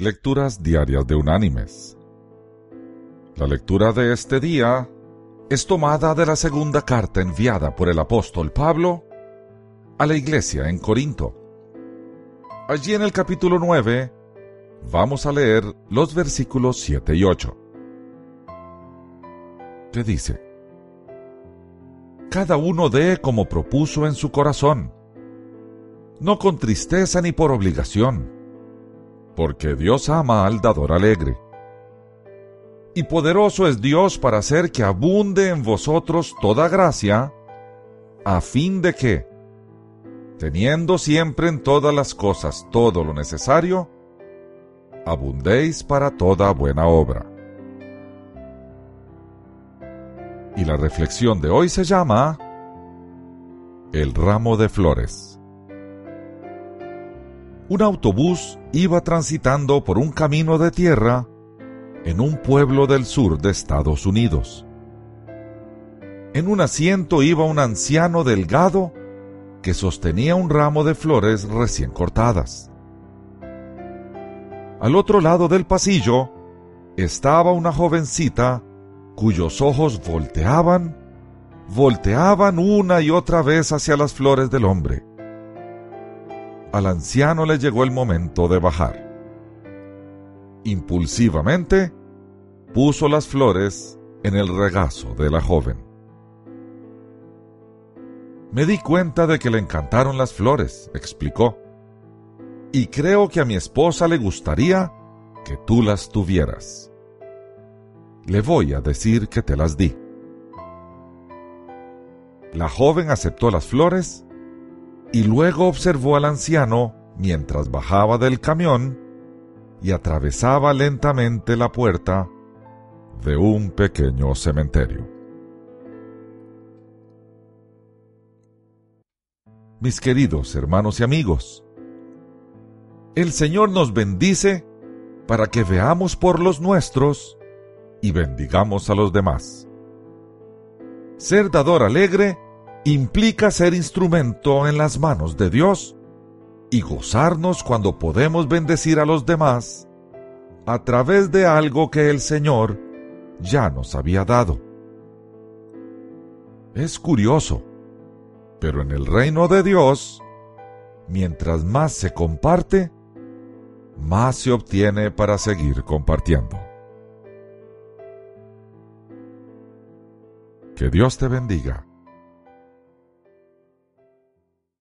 Lecturas Diarias de Unánimes. La lectura de este día es tomada de la segunda carta enviada por el apóstol Pablo a la iglesia en Corinto. Allí en el capítulo 9 vamos a leer los versículos 7 y 8. Que dice, Cada uno dé como propuso en su corazón, no con tristeza ni por obligación, porque Dios ama al dador alegre. Y poderoso es Dios para hacer que abunde en vosotros toda gracia, a fin de que, teniendo siempre en todas las cosas todo lo necesario, abundéis para toda buena obra. Y la reflexión de hoy se llama El ramo de flores. Un autobús iba transitando por un camino de tierra en un pueblo del sur de Estados Unidos. En un asiento iba un anciano delgado que sostenía un ramo de flores recién cortadas. Al otro lado del pasillo estaba una jovencita cuyos ojos volteaban, volteaban una y otra vez hacia las flores del hombre. Al anciano le llegó el momento de bajar. Impulsivamente, puso las flores en el regazo de la joven. Me di cuenta de que le encantaron las flores, explicó y creo que a mi esposa le gustaría que tú las tuvieras. Le voy a decir que te las di. La joven aceptó las flores y luego observó al anciano mientras bajaba del camión y atravesaba lentamente la puerta de un pequeño cementerio. Mis queridos hermanos y amigos, el Señor nos bendice para que veamos por los nuestros y bendigamos a los demás. Ser dador alegre implica ser instrumento en las manos de Dios y gozarnos cuando podemos bendecir a los demás a través de algo que el Señor ya nos había dado. Es curioso, pero en el reino de Dios, mientras más se comparte, más se obtiene para seguir compartiendo. Que Dios te bendiga.